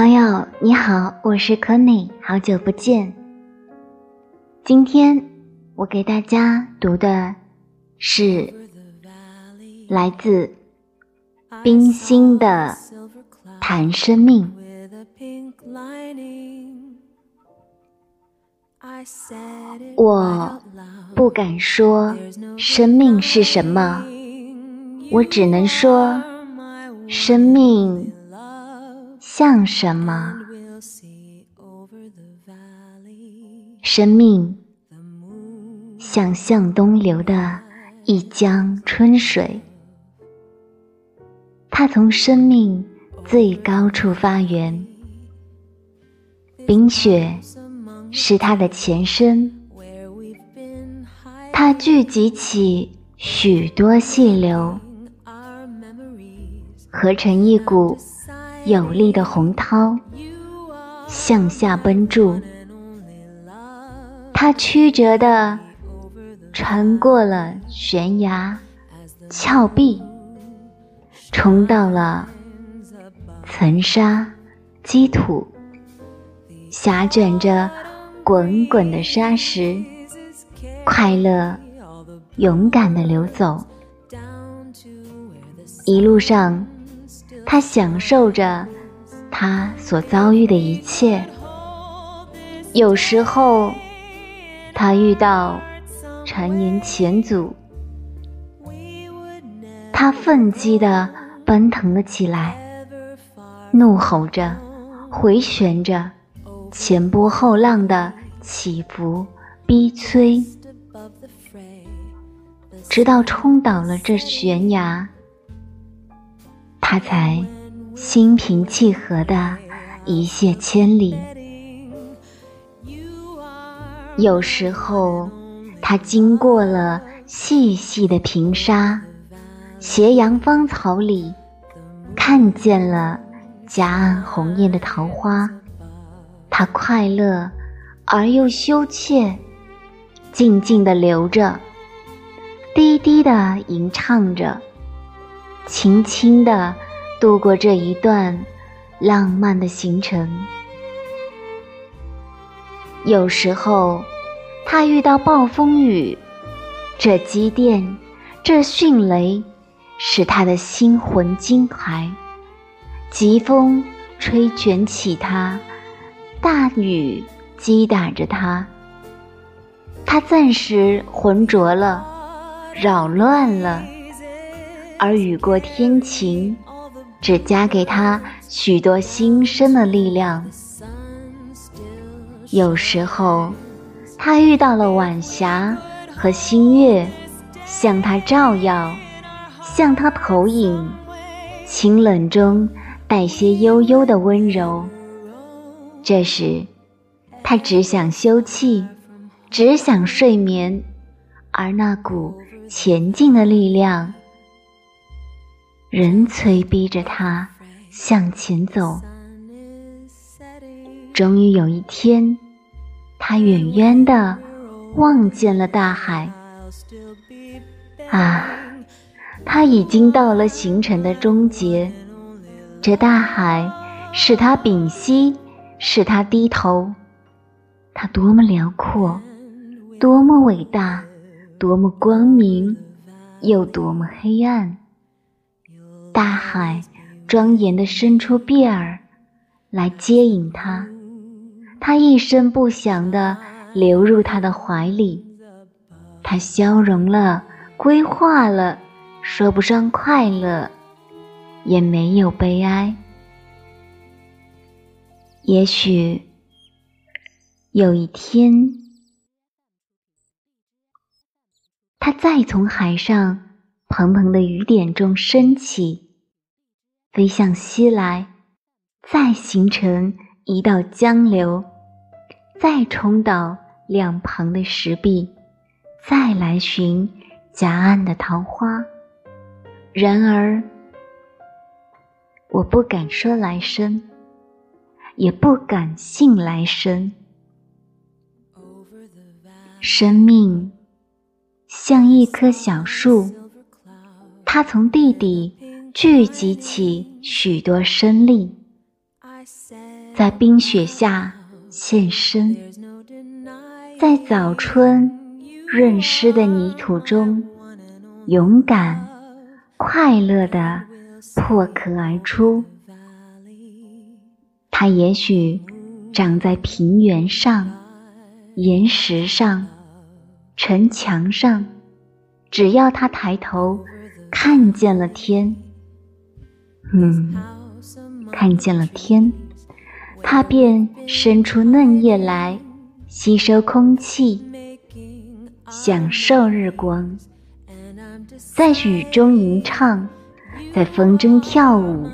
朋友你好，我是 c o n y 好久不见。今天我给大家读的是来自冰心的《谈生命》。我不敢说生命是什么，我只能说生命。像什么？生命像向东流的一江春水，它从生命最高处发源。冰雪是它的前身，它聚集起许多细流，合成一股。有力的洪涛向下奔注，它曲折地穿过了悬崖、峭壁，冲到了层沙、积土，狭卷着滚滚的沙石，快乐、勇敢地流走，一路上。他享受着他所遭遇的一切。有时候，他遇到谗言前阻，他奋激地奔腾了起来，怒吼着，回旋着，前波后浪的起伏逼催，直到冲倒了这悬崖。他才心平气和的一泻千里。有时候，他经过了细细的平沙、斜阳芳草里，看见了夹岸红艳的桃花。他快乐而又羞怯，静静的流着，低低的吟唱着。轻轻地度过这一段浪漫的行程。有时候，他遇到暴风雨，这积电，这迅雷，使他的心魂惊骇；疾风吹卷起他，大雨击打着他，他暂时浑浊了，扰乱了。而雨过天晴，只加给他许多新生的力量。有时候，他遇到了晚霞和新月，向他照耀，向他投影，清冷中带些悠悠的温柔。这时，他只想休憩，只想睡眠，而那股前进的力量。人催逼着他向前走。终于有一天，他远远的望见了大海。啊，他已经到了行程的终结。这大海使他屏息，使他低头。它多么辽阔，多么伟大，多么光明，又多么黑暗。大海庄严地伸出臂儿来接引他，他一声不响地流入他的怀里，他消融了，归化了，说不上快乐，也没有悲哀。也许有一天，他再从海上。蓬蓬的雨点中升起，飞向西来，再形成一道江流，再冲倒两旁的石壁，再来寻夹岸的桃花。然而，我不敢说来生，也不敢信来生。生命像一棵小树。它从地底聚集起许多生力，在冰雪下现身，在早春润湿的泥土中，勇敢、快乐地破壳而出。它也许长在平原上、岩石上、城墙上，只要它抬头看见了天，嗯，看见了天，它便伸出嫩叶来吸收空气，享受日光，在雨中吟唱，在风中跳舞，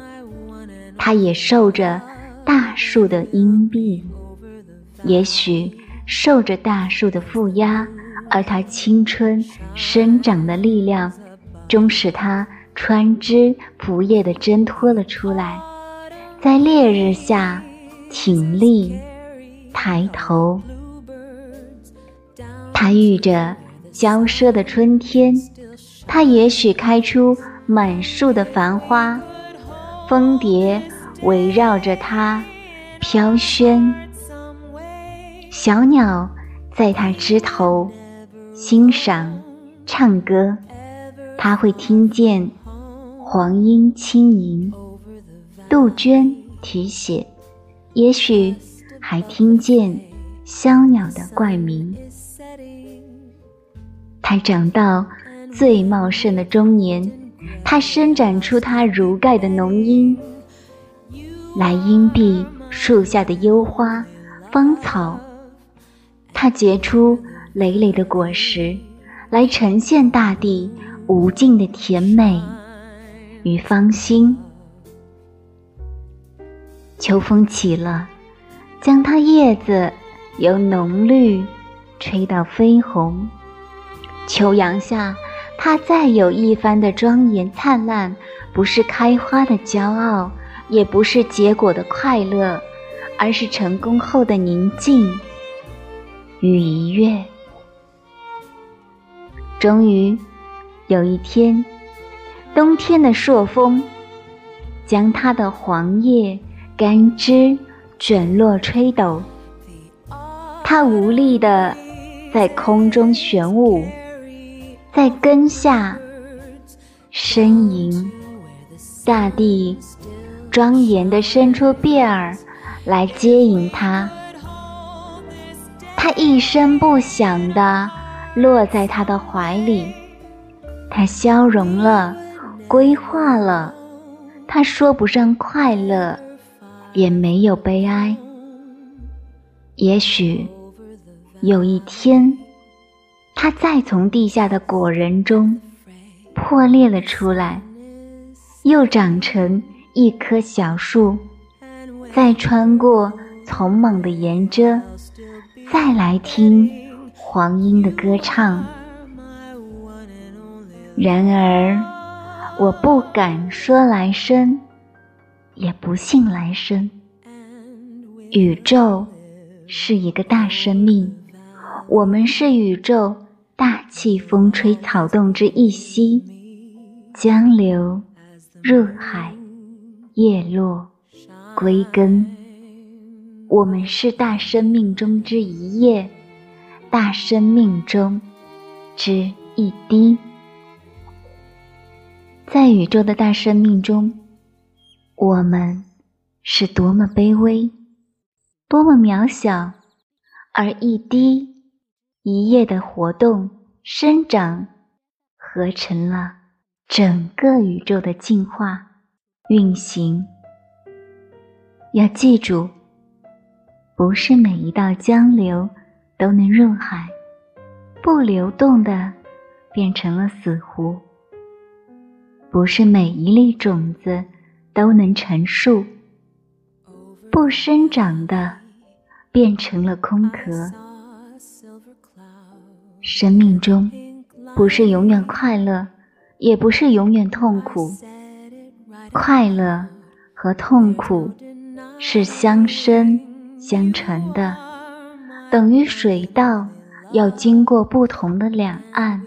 它也受着。大树的荫蔽，也许受着大树的负压，而它青春生长的力量，终使它穿枝拂叶的挣脱了出来，在烈日下挺立抬头。它遇着骄奢的春天，它也许开出满树的繁花，蜂蝶。围绕着它飘轩，小鸟在它枝头欣赏唱歌，它会听见黄莺轻吟，杜鹃啼血，也许还听见小鸟的怪鸣。它长到最茂盛的中年，它伸展出它如盖的浓荫。来荫蔽树下的幽花、芳草，它结出累累的果实，来呈现大地无尽的甜美与芳心。秋风起了，将它叶子由浓绿吹到绯红。秋阳下，它再有一番的庄严灿烂，不是开花的骄傲。也不是结果的快乐，而是成功后的宁静与愉悦。终于有一天，冬天的朔风将它的黄叶、干枝卷落吹抖，它无力地在空中旋舞，在根下呻吟，大地。庄严地伸出臂儿来接引他，他一声不响地落在他的怀里，他消融了，规划了，他说不上快乐，也没有悲哀。也许有一天，他再从地下的果仁中破裂了出来，又长成。一棵小树，再穿过丛莽的岩遮，再来听黄莺的歌唱。然而，我不敢说来生，也不信来生。宇宙是一个大生命，我们是宇宙大气风吹草动之一息，江流入海。叶落归根，我们是大生命中之一叶，大生命中之一滴。在宇宙的大生命中，我们是多么卑微，多么渺小，而一滴一叶的活动、生长，合成了整个宇宙的进化。运行，要记住，不是每一道江流都能入海，不流动的变成了死湖；不是每一粒种子都能成树，不生长的变成了空壳。生命中不是永远快乐，也不是永远痛苦。快乐和痛苦是相生相成的，等于水稻要经过不同的两岸，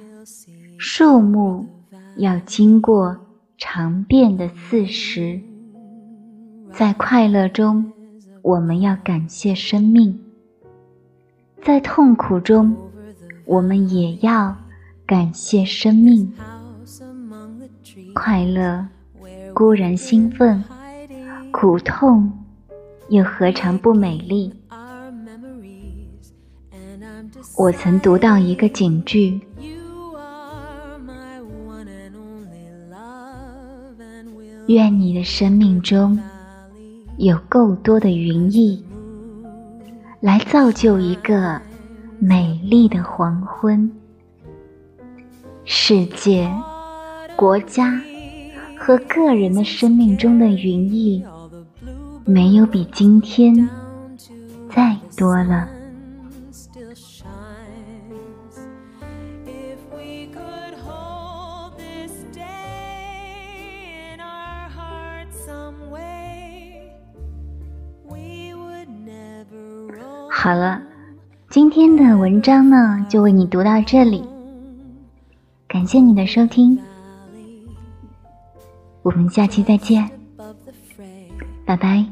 树木要经过长变的四时。在快乐中我们要感谢生命；在痛苦中，我们也要感谢生命。快乐固然兴奋，苦痛又何尝不美丽？我曾读到一个警句。愿你的生命中有够多的云翳，来造就一个美丽的黄昏。世界、国家和个人的生命中的云翳，没有比今天再多了。好了，今天的文章呢，就为你读到这里。感谢你的收听，我们下期再见，拜拜。